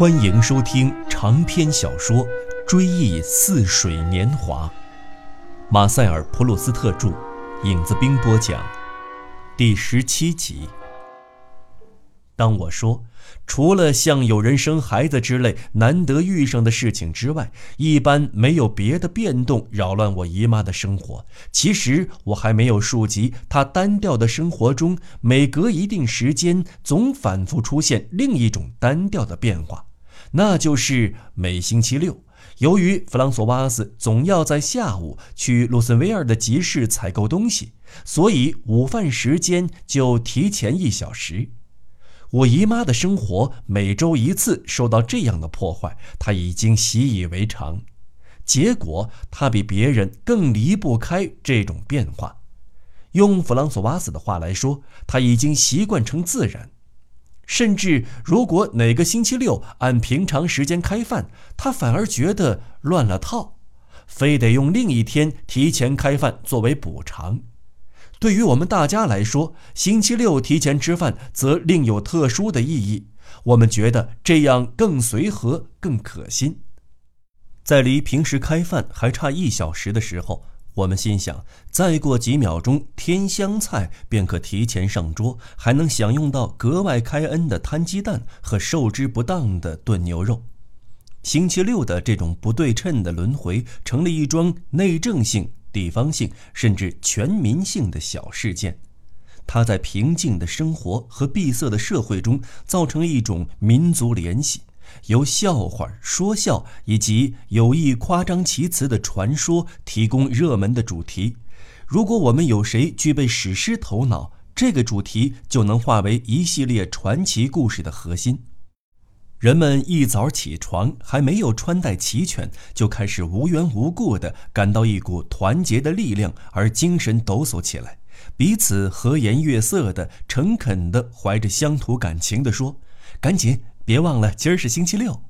欢迎收听长篇小说《追忆似水年华》，马塞尔·普鲁斯特著，影子兵播讲，第十七集。当我说，除了像有人生孩子之类难得遇上的事情之外，一般没有别的变动扰乱我姨妈的生活。其实我还没有数及她单调的生活中，每隔一定时间总反复出现另一种单调的变化，那就是每星期六，由于弗朗索瓦斯总要在下午去卢森维尔的集市采购东西，所以午饭时间就提前一小时。我姨妈的生活每周一次受到这样的破坏，她已经习以为常。结果，她比别人更离不开这种变化。用弗朗索瓦斯的话来说，她已经习惯成自然。甚至如果哪个星期六按平常时间开饭，他反而觉得乱了套，非得用另一天提前开饭作为补偿。对于我们大家来说，星期六提前吃饭则另有特殊的意义。我们觉得这样更随和、更可心。在离平时开饭还差一小时的时候，我们心想：再过几秒钟，添香菜便可提前上桌，还能享用到格外开恩的摊鸡蛋和受之不当的炖牛肉。星期六的这种不对称的轮回，成了一桩内政性。地方性甚至全民性的小事件，它在平静的生活和闭塞的社会中造成了一种民族联系，由笑话、说笑以及有意夸张其词的传说提供热门的主题。如果我们有谁具备史诗头脑，这个主题就能化为一系列传奇故事的核心。人们一早起床，还没有穿戴齐全，就开始无缘无故地感到一股团结的力量，而精神抖擞起来，彼此和颜悦色的、诚恳地怀着乡土感情地说：“赶紧，别忘了今儿是星期六。”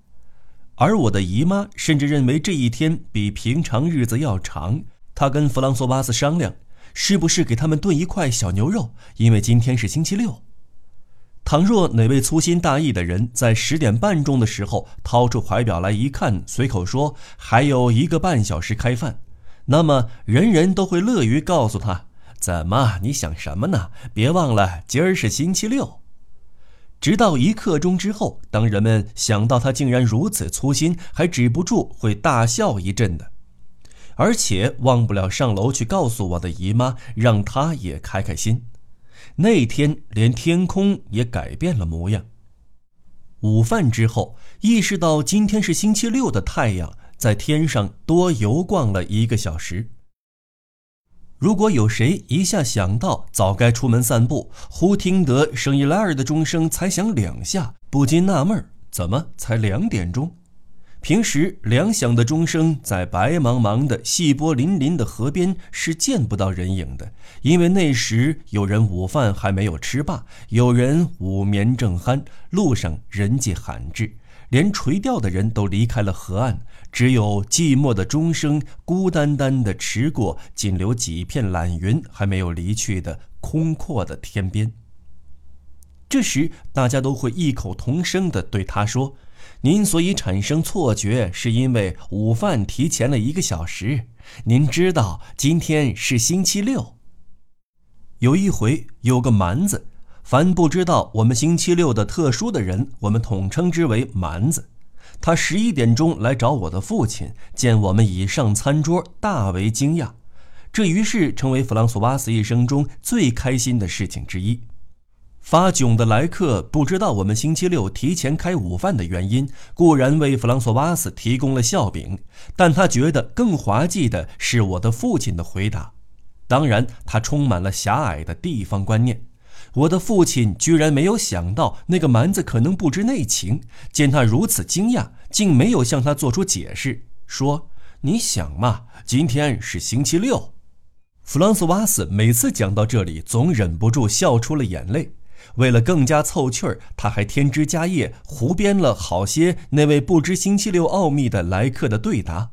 而我的姨妈甚至认为这一天比平常日子要长。她跟弗朗索瓦斯商量，是不是给他们炖一块小牛肉，因为今天是星期六。倘若哪位粗心大意的人在十点半钟的时候掏出怀表来一看，随口说还有一个半小时开饭，那么人人都会乐于告诉他：“怎么？你想什么呢？别忘了今儿是星期六。”直到一刻钟之后，当人们想到他竟然如此粗心，还止不住会大笑一阵的，而且忘不了上楼去告诉我的姨妈，让她也开开心。那天连天空也改变了模样。午饭之后，意识到今天是星期六的太阳在天上多游逛了一个小时。如果有谁一下想到早该出门散步，忽听得圣伊莱尔的钟声才响两下，不禁纳闷儿：怎么才两点钟？平时两响的钟声在白茫茫的、细波粼粼的河边是见不到人影的，因为那时有人午饭还没有吃罢，有人午眠正酣，路上人迹罕至，连垂钓的人都离开了河岸，只有寂寞的钟声孤单单地驰过仅留几片懒云还没有离去的空阔的天边。这时，大家都会异口同声地对他说。您所以产生错觉，是因为午饭提前了一个小时。您知道今天是星期六。有一回，有个蛮子，凡不知道我们星期六的特殊的人，我们统称之为蛮子。他十一点钟来找我的父亲，见我们已上餐桌，大为惊讶。这于是成为弗朗索瓦斯一生中最开心的事情之一。发囧的来客不知道我们星期六提前开午饭的原因，固然为弗朗索瓦斯提供了笑柄，但他觉得更滑稽的是我的父亲的回答。当然，他充满了狭隘的地方观念。我的父亲居然没有想到那个蛮子可能不知内情，见他如此惊讶，竟没有向他做出解释，说：“你想嘛，今天是星期六。”弗朗索瓦斯每次讲到这里，总忍不住笑出了眼泪。为了更加凑趣儿，他还添枝加叶，胡编了好些那位不知星期六奥秘的来客的对答。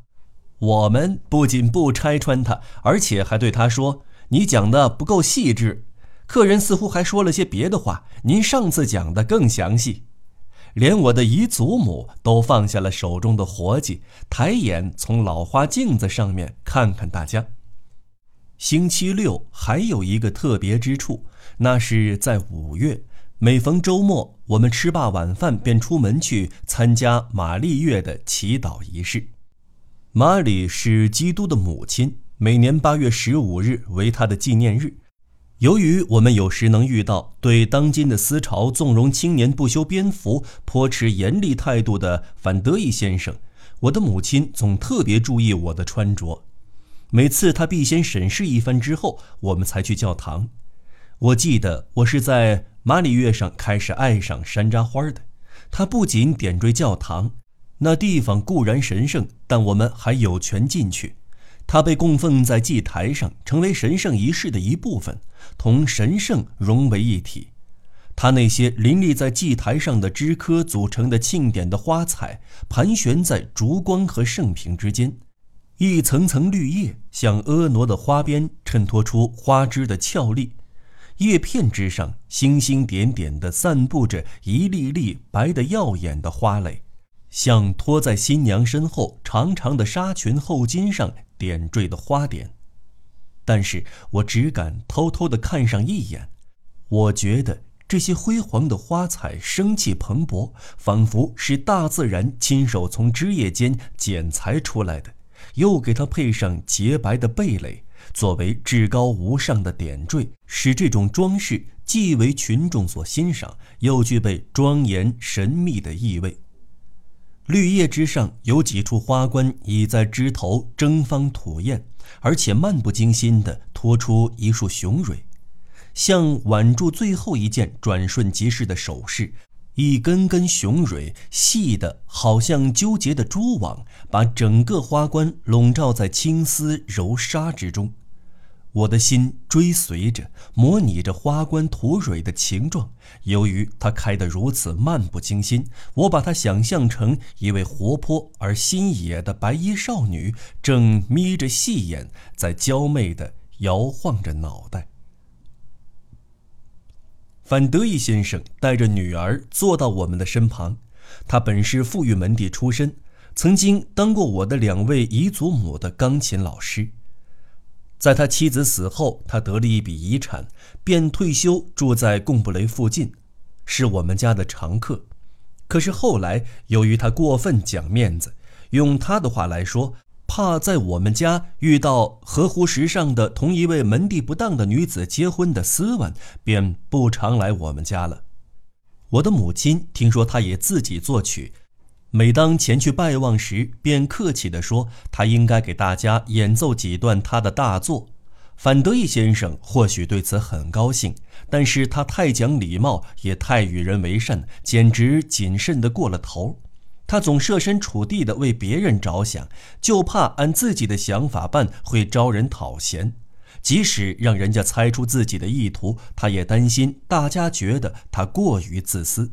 我们不仅不拆穿他，而且还对他说：“你讲的不够细致。”客人似乎还说了些别的话：“您上次讲的更详细。”连我的姨祖母都放下了手中的活计，抬眼从老花镜子上面看看大家。星期六还有一个特别之处，那是在五月，每逢周末，我们吃罢晚饭便出门去参加玛丽月的祈祷仪式。玛丽是基督的母亲，每年八月十五日为她的纪念日。由于我们有时能遇到对当今的思潮纵容青年不修边幅、颇持严厉态度的反德意先生，我的母亲总特别注意我的穿着。每次他必先审视一番之后，我们才去教堂。我记得我是在马里月上开始爱上山楂花的。他不仅点缀教堂，那地方固然神圣，但我们还有权进去。他被供奉在祭台上，成为神圣仪式的一部分，同神圣融为一体。他那些林立在祭台上的枝柯组成的庆典的花彩，盘旋在烛光和圣瓶之间。一层层绿叶像婀娜的花边，衬托出花枝的俏丽。叶片之上，星星点点地散布着一粒粒白得耀眼的花蕾，像拖在新娘身后长长的纱裙后襟上点缀的花点。但是我只敢偷偷地看上一眼，我觉得这些辉煌的花彩生气蓬勃，仿佛是大自然亲手从枝叶间剪裁出来的。又给它配上洁白的蓓蕾，作为至高无上的点缀，使这种装饰既为群众所欣赏，又具备庄严神秘的意味。绿叶之上有几处花冠已在枝头争芳吐艳，而且漫不经心地托出一束雄蕊，像挽住最后一件转瞬即逝的首饰。一根根雄蕊，细的好像纠结的蛛网，把整个花冠笼罩在青丝柔纱之中。我的心追随着，模拟着花冠吐蕊的形状。由于它开得如此漫不经心，我把它想象成一位活泼而新野的白衣少女，正眯着细眼，在娇媚地摇晃着脑袋。范德义先生带着女儿坐到我们的身旁，他本是富裕门第出身，曾经当过我的两位姨祖母的钢琴老师。在他妻子死后，他得了一笔遗产，便退休住在贡布雷附近，是我们家的常客。可是后来，由于他过分讲面子，用他的话来说。怕在我们家遇到合乎时尚的同一位门第不当的女子结婚的斯文，便不常来我们家了。我的母亲听说他也自己作曲，每当前去拜望时，便客气地说他应该给大家演奏几段他的大作。范德义先生或许对此很高兴，但是他太讲礼貌，也太与人为善，简直谨慎的过了头。他总设身处地地为别人着想，就怕按自己的想法办会招人讨嫌。即使让人家猜出自己的意图，他也担心大家觉得他过于自私。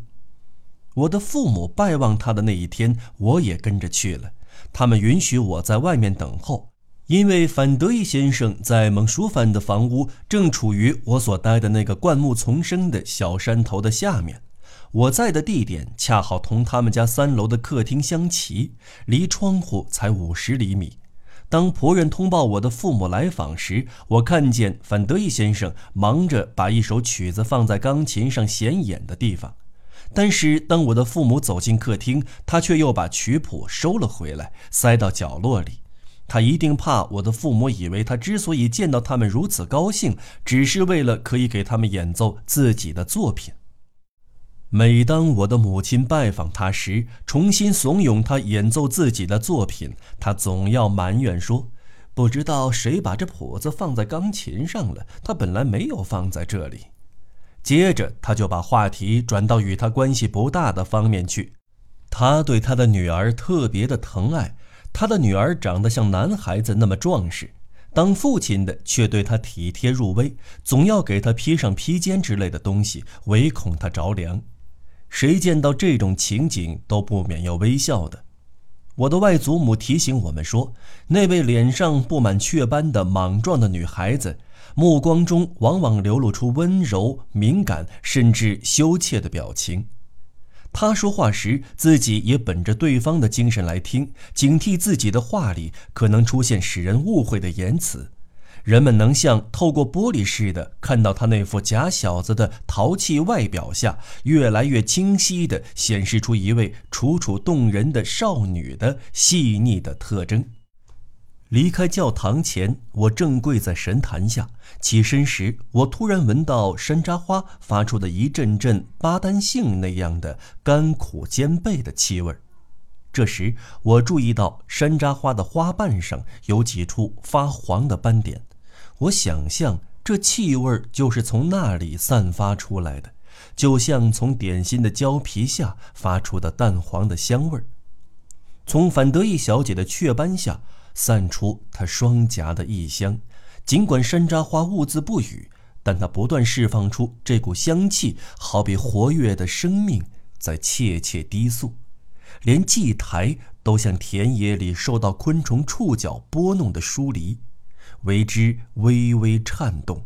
我的父母拜望他的那一天，我也跟着去了。他们允许我在外面等候，因为范德义先生在蒙舒凡的房屋正处于我所待的那个灌木丛生的小山头的下面。我在的地点恰好同他们家三楼的客厅相齐，离窗户才五十厘米。当仆人通报我的父母来访时，我看见范德义先生忙着把一首曲子放在钢琴上显眼的地方，但是当我的父母走进客厅，他却又把曲谱收了回来，塞到角落里。他一定怕我的父母以为他之所以见到他们如此高兴，只是为了可以给他们演奏自己的作品。每当我的母亲拜访他时，重新怂恿他演奏自己的作品，他总要埋怨说：“不知道谁把这谱子放在钢琴上了，他本来没有放在这里。”接着，他就把话题转到与他关系不大的方面去。他对他的女儿特别的疼爱，他的女儿长得像男孩子那么壮实，当父亲的却对他体贴入微，总要给他披上披肩之类的东西，唯恐他着凉。谁见到这种情景都不免要微笑的。我的外祖母提醒我们说，那位脸上布满雀斑的莽撞的女孩子，目光中往往流露出温柔、敏感甚至羞怯的表情。他说话时，自己也本着对方的精神来听，警惕自己的话里可能出现使人误会的言辞。人们能像透过玻璃似的看到他那副假小子的淘气外表下，越来越清晰地显示出一位楚楚动人的少女的细腻的特征。离开教堂前，我正跪在神坛下，起身时，我突然闻到山楂花发出的一阵阵巴丹杏那样的甘苦兼备的气味。这时，我注意到山楂花的花瓣上有几处发黄的斑点。我想象这气味就是从那里散发出来的，就像从点心的胶皮下发出的淡黄的香味儿，从反得意小姐的雀斑下散出她双颊的异香。尽管山楂花兀自不语，但它不断释放出这股香气，好比活跃的生命在切切低诉，连祭台都像田野里受到昆虫触角拨弄的疏离。为之微微颤动。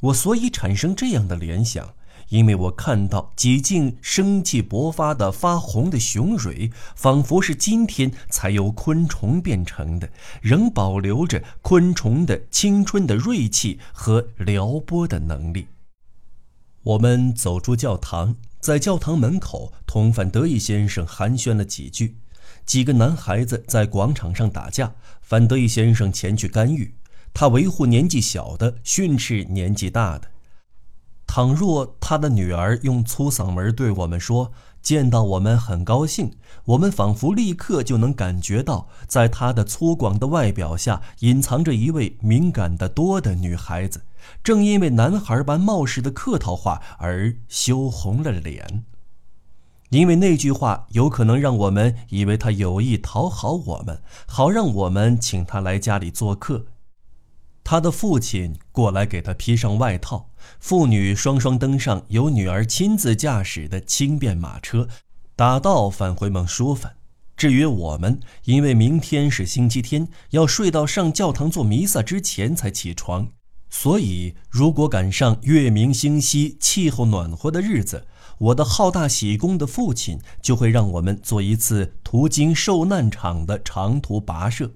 我所以产生这样的联想，因为我看到几近生气勃发的发红的雄蕊，仿佛是今天才由昆虫变成的，仍保留着昆虫的青春的锐气和撩拨的能力。我们走出教堂，在教堂门口同范德义先生寒暄了几句。几个男孩子在广场上打架，范德义先生前去干预。他维护年纪小的，训斥年纪大的。倘若他的女儿用粗嗓门对我们说：“见到我们很高兴。”我们仿佛立刻就能感觉到，在他的粗犷的外表下隐藏着一位敏感的多的女孩子，正因为男孩般冒失的客套话而羞红了脸。因为那句话有可能让我们以为他有意讨好我们，好让我们请他来家里做客。他的父亲过来给他披上外套，父女双双登上由女儿亲自驾驶的轻便马车，打道返回蒙舒芬。至于我们，因为明天是星期天，要睡到上教堂做弥撒之前才起床，所以如果赶上月明星稀、气候暖和的日子。我的好大喜功的父亲就会让我们做一次途经受难场的长途跋涉。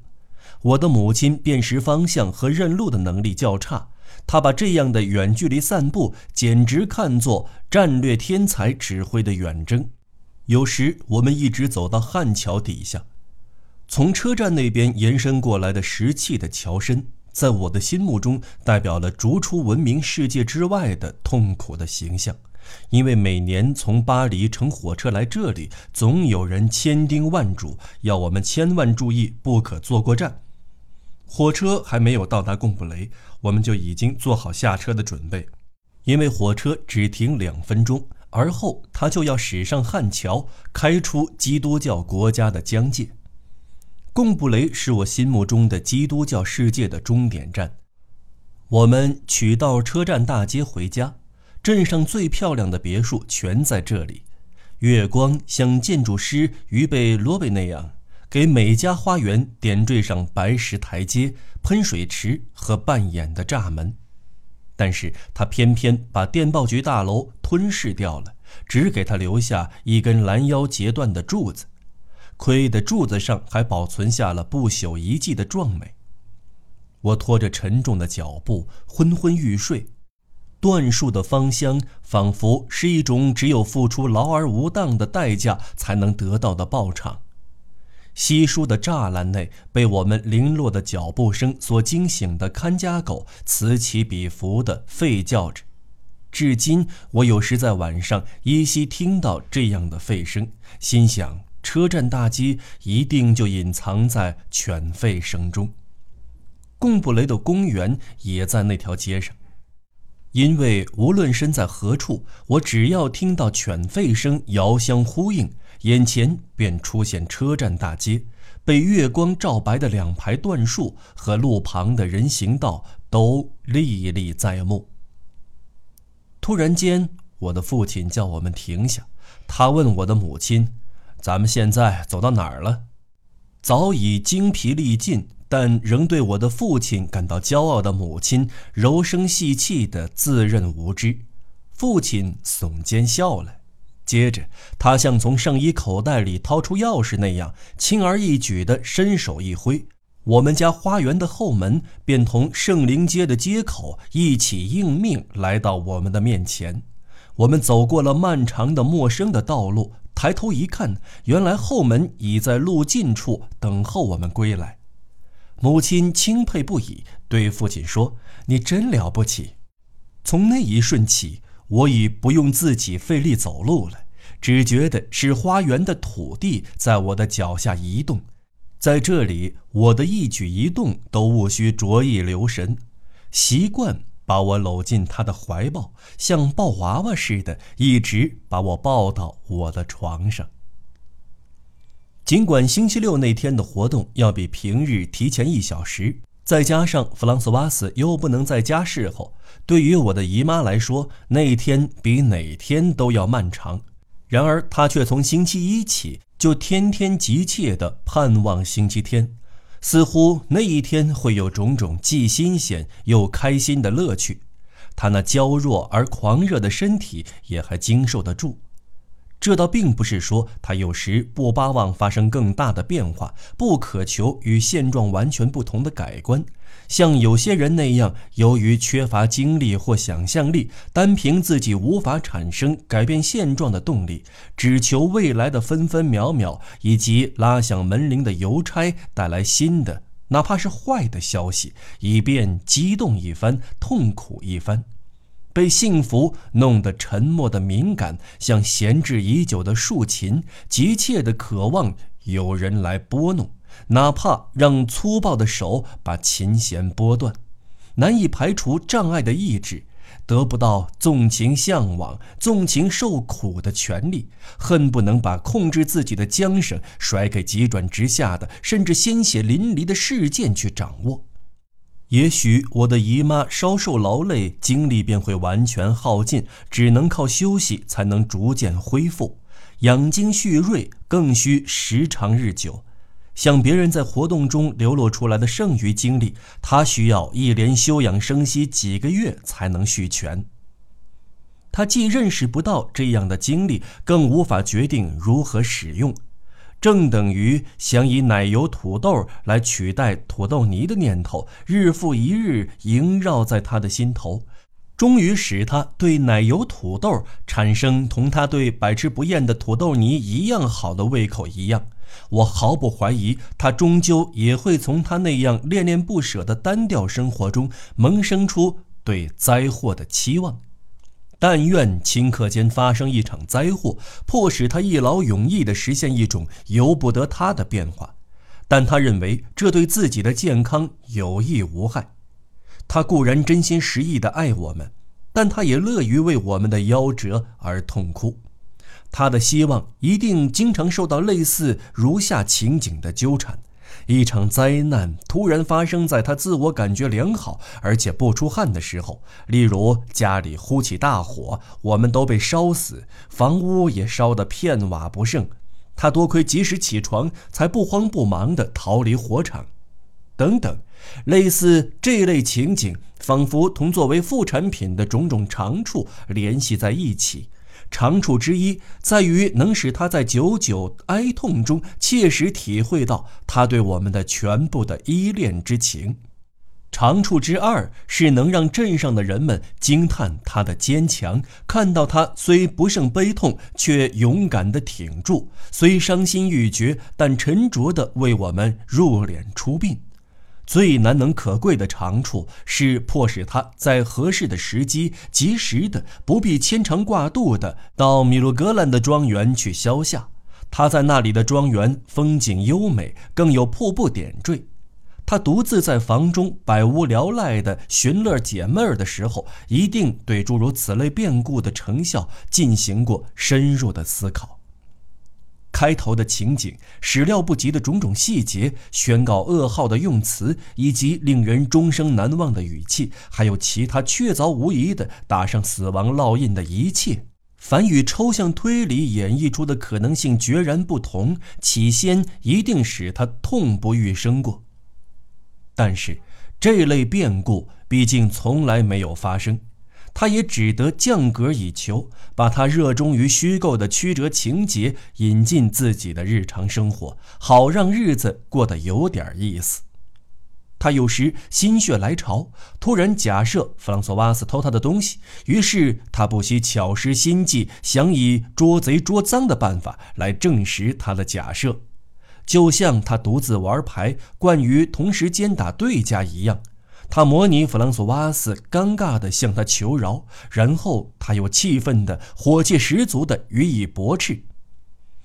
我的母亲辨识方向和认路的能力较差，他把这样的远距离散步简直看作战略天才指挥的远征。有时我们一直走到汉桥底下，从车站那边延伸过来的石砌的桥身，在我的心目中代表了逐出文明世界之外的痛苦的形象。因为每年从巴黎乘火车来这里，总有人千叮万嘱，要我们千万注意，不可坐过站。火车还没有到达贡布雷，我们就已经做好下车的准备，因为火车只停两分钟，而后它就要驶上汉桥，开出基督教国家的疆界。贡布雷是我心目中的基督教世界的终点站。我们取道车站大街回家。镇上最漂亮的别墅全在这里，月光像建筑师于贝罗贝那样，给每家花园点缀上白石台阶、喷水池和半掩的栅门。但是他偏偏把电报局大楼吞噬掉了，只给他留下一根拦腰截断的柱子，亏的柱子上还保存下了不朽遗迹的壮美。我拖着沉重的脚步，昏昏欲睡。椴树的芳香，仿佛是一种只有付出劳而无当的代价才能得到的报偿。稀疏的栅栏内，被我们零落的脚步声所惊醒的看家狗，此起彼伏地吠叫着。至今，我有时在晚上依稀听到这样的吠声，心想：车站大街一定就隐藏在犬吠声中。贡布雷的公园也在那条街上。因为无论身在何处，我只要听到犬吠声遥相呼应，眼前便出现车站大街，被月光照白的两排椴树和路旁的人行道都历历在目。突然间，我的父亲叫我们停下，他问我的母亲：“咱们现在走到哪儿了？”早已精疲力尽。但仍对我的父亲感到骄傲的母亲，柔声细气地自认无知。父亲耸肩笑了：“接着，他像从上衣口袋里掏出钥匙那样，轻而易举地伸手一挥，我们家花园的后门便同圣灵街的街口一起应命来到我们的面前。我们走过了漫长的陌生的道路，抬头一看，原来后门已在路近处等候我们归来。母亲钦佩不已，对父亲说：“你真了不起。”从那一瞬起。我已不用自己费力走路了，只觉得是花园的土地在我的脚下移动，在这里，我的一举一动都务需着意留神。习惯把我搂进他的怀抱，像抱娃娃似的，一直把我抱到我的床上。尽管星期六那天的活动要比平日提前一小时。再加上弗朗索瓦斯又不能在家侍候，对于我的姨妈来说，那一天比哪天都要漫长。然而，她却从星期一起就天天急切地盼望星期天，似乎那一天会有种种既新鲜又开心的乐趣。她那娇弱而狂热的身体也还经受得住。这倒并不是说他有时不巴望发生更大的变化，不渴求与现状完全不同的改观，像有些人那样，由于缺乏精力或想象力，单凭自己无法产生改变现状的动力，只求未来的分分秒秒以及拉响门铃的邮差带来新的，哪怕是坏的消息，以便激动一番，痛苦一番。被幸福弄得沉默的敏感，像闲置已久的竖琴，急切的渴望有人来拨弄，哪怕让粗暴的手把琴弦拨断。难以排除障碍的意志，得不到纵情向往、纵情受苦的权利，恨不能把控制自己的缰绳甩给急转直下的，甚至鲜血淋漓的事件去掌握。也许我的姨妈稍受劳累，精力便会完全耗尽，只能靠休息才能逐渐恢复。养精蓄锐更需时长日久，像别人在活动中流露出来的剩余精力，她需要一连休养生息几个月才能蓄全。她既认识不到这样的精力，更无法决定如何使用。正等于想以奶油土豆来取代土豆泥的念头，日复一日萦绕在他的心头，终于使他对奶油土豆产生同他对百吃不厌的土豆泥一样好的胃口一样。我毫不怀疑，他终究也会从他那样恋恋不舍的单调生活中萌生出对灾祸的期望。但愿顷刻间发生一场灾祸，迫使他一劳永逸地实现一种由不得他的变化。但他认为这对自己的健康有益无害。他固然真心实意地爱我们，但他也乐于为我们的夭折而痛哭。他的希望一定经常受到类似如下情景的纠缠。一场灾难突然发生在他自我感觉良好而且不出汗的时候，例如家里呼起大火，我们都被烧死，房屋也烧得片瓦不剩，他多亏及时起床，才不慌不忙地逃离火场，等等，类似这类情景，仿佛同作为副产品的种种长处联系在一起。长处之一在于能使他在久久哀痛中切实体会到他对我们的全部的依恋之情；长处之二是能让镇上的人们惊叹他的坚强，看到他虽不胜悲痛，却勇敢地挺住；虽伤心欲绝，但沉着地为我们入殓出殡。最难能可贵的长处是迫使他在合适的时机，及时的、不必牵肠挂肚的到米鲁格兰的庄园去消夏。他在那里的庄园风景优美，更有瀑布点缀。他独自在房中百无聊赖的寻乐解闷儿的时候，一定对诸如此类变故的成效进行过深入的思考。开头的情景、始料不及的种种细节、宣告噩耗的用词，以及令人终生难忘的语气，还有其他确凿无疑的打上死亡烙印的一切，凡与抽象推理演绎出的可能性决然不同，起先一定使他痛不欲生过。但是，这类变故毕竟从来没有发生。他也只得降格以求，把他热衷于虚构的曲折情节引进自己的日常生活，好让日子过得有点意思。他有时心血来潮，突然假设弗朗索瓦斯偷他的东西，于是他不惜巧施心计，想以捉贼捉赃的办法来证实他的假设，就像他独自玩牌，惯于同时兼打对家一样。他模拟弗朗索瓦斯尴尬地向他求饶，然后他又气愤地、火气十足地予以驳斥。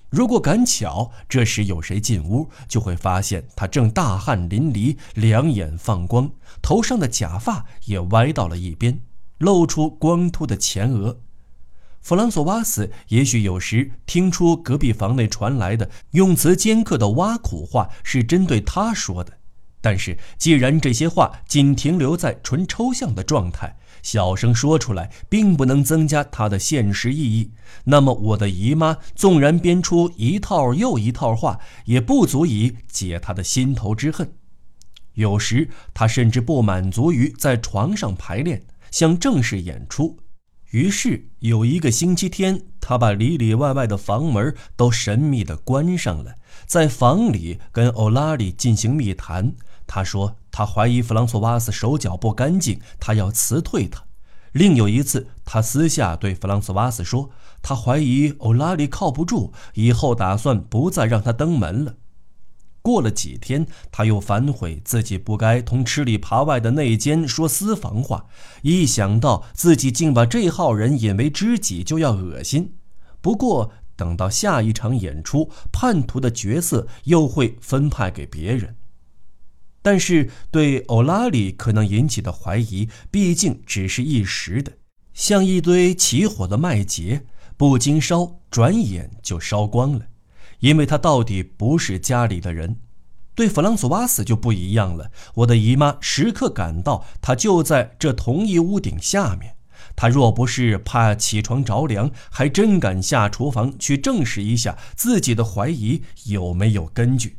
如果赶巧这时有谁进屋，就会发现他正大汗淋漓，两眼放光，头上的假发也歪到了一边，露出光秃的前额。弗朗索瓦斯也许有时听出隔壁房内传来的用词尖刻的挖苦话是针对他说的，但是既然这些话仅停留在纯抽象的状态。小声说出来，并不能增加它的现实意义。那么，我的姨妈纵然编出一套又一套话，也不足以解她的心头之恨。有时，她甚至不满足于在床上排练，想正式演出。于是，有一个星期天，她把里里外外的房门都神秘地关上了，在房里跟欧拉里进行密谈。他说：“他怀疑弗朗索瓦斯手脚不干净，他要辞退他。”另有一次，他私下对弗朗索瓦斯说：“他怀疑欧拉里靠不住，以后打算不再让他登门了。”过了几天，他又反悔自己不该同吃里扒外的内奸说私房话，一想到自己竟把这号人引为知己，就要恶心。不过，等到下一场演出，叛徒的角色又会分派给别人。但是对欧拉里可能引起的怀疑，毕竟只是一时的，像一堆起火的麦秸，不经烧，转眼就烧光了。因为他到底不是家里的人。对弗朗索瓦斯就不一样了。我的姨妈时刻感到他就在这同一屋顶下面。他若不是怕起床着凉，还真敢下厨房去证实一下自己的怀疑有没有根据。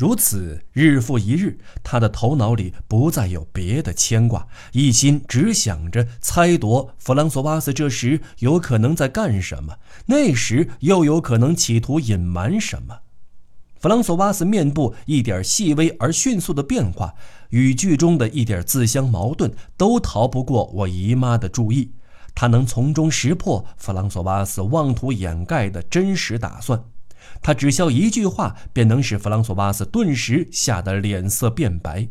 如此日复一日，他的头脑里不再有别的牵挂，一心只想着猜度弗朗索瓦斯这时有可能在干什么，那时又有可能企图隐瞒什么。弗朗索瓦斯面部一点细微而迅速的变化，语句中的一点自相矛盾，都逃不过我姨妈的注意。他能从中识破弗朗索瓦斯妄图掩盖的真实打算。他只需一句话，便能使弗朗索瓦斯顿时吓得脸色变白。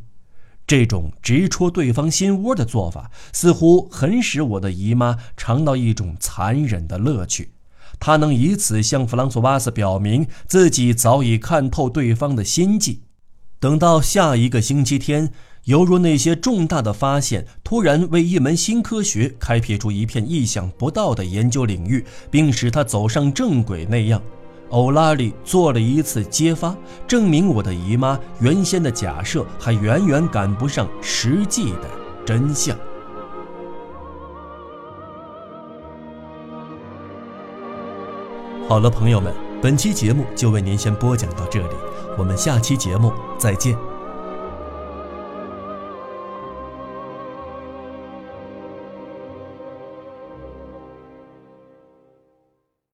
这种直戳对方心窝的做法，似乎很使我的姨妈尝到一种残忍的乐趣。她能以此向弗朗索瓦斯表明自己早已看透对方的心计。等到下一个星期天，犹如那些重大的发现突然为一门新科学开辟出一片意想不到的研究领域，并使他走上正轨那样。欧拉里做了一次揭发，证明我的姨妈原先的假设还远远赶不上实际的真相。好了，朋友们，本期节目就为您先播讲到这里，我们下期节目再见。